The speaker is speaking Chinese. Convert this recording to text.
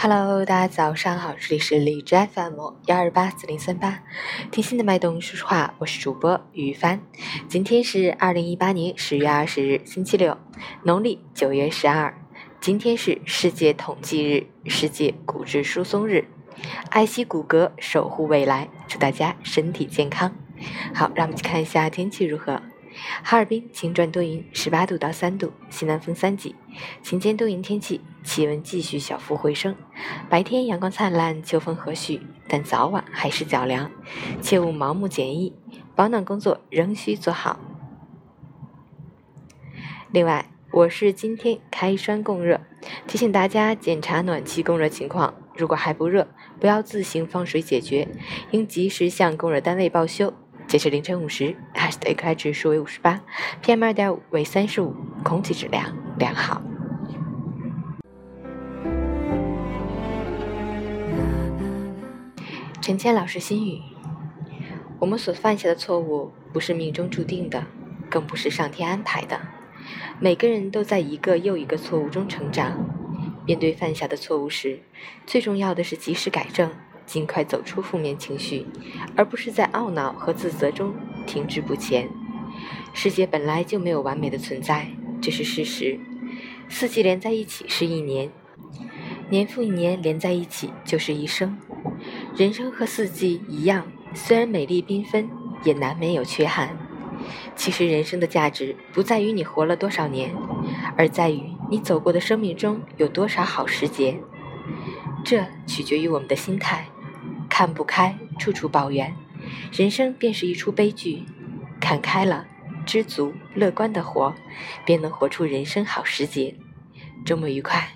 Hello，大家早上好，这里是荔枝 FM 幺二八四零三八，听心的脉动说说话，我是主播于帆。今天是二零一八年十月二十日，星期六，农历九月十二。今天是世界统计日、世界骨质疏松日，爱惜骨骼，守护未来，祝大家身体健康。好，让我们去看一下天气如何。哈尔滨晴转多云，十八度到三度，西南风三级。晴间多云天气，气温继续小幅回升。白天阳光灿烂，秋风和煦，但早晚还是较凉，切勿盲目减衣，保暖工作仍需做好。另外，我市今天开栓供热，提醒大家检查暖气供热情况，如果还不热，不要自行放水解决，应及时向供热单位报修。截至凌晨五时，海市的 AQI 指数为五十八，PM 二点五为三十五，空气质量良好。陈谦老师心语：我们所犯下的错误，不是命中注定的，更不是上天安排的。每个人都在一个又一个错误中成长。面对犯下的错误时，最重要的是及时改正。尽快走出负面情绪，而不是在懊恼和自责中停滞不前。世界本来就没有完美的存在，这是事实。四季连在一起是一年，年复一年连在一起就是一生。人生和四季一样，虽然美丽缤纷，也难免有缺憾。其实人生的价值不在于你活了多少年，而在于你走过的生命中有多少好时节。这取决于我们的心态。看不开，处处抱怨，人生便是一出悲剧。看开了，知足乐观的活，便能活出人生好时节。周末愉快。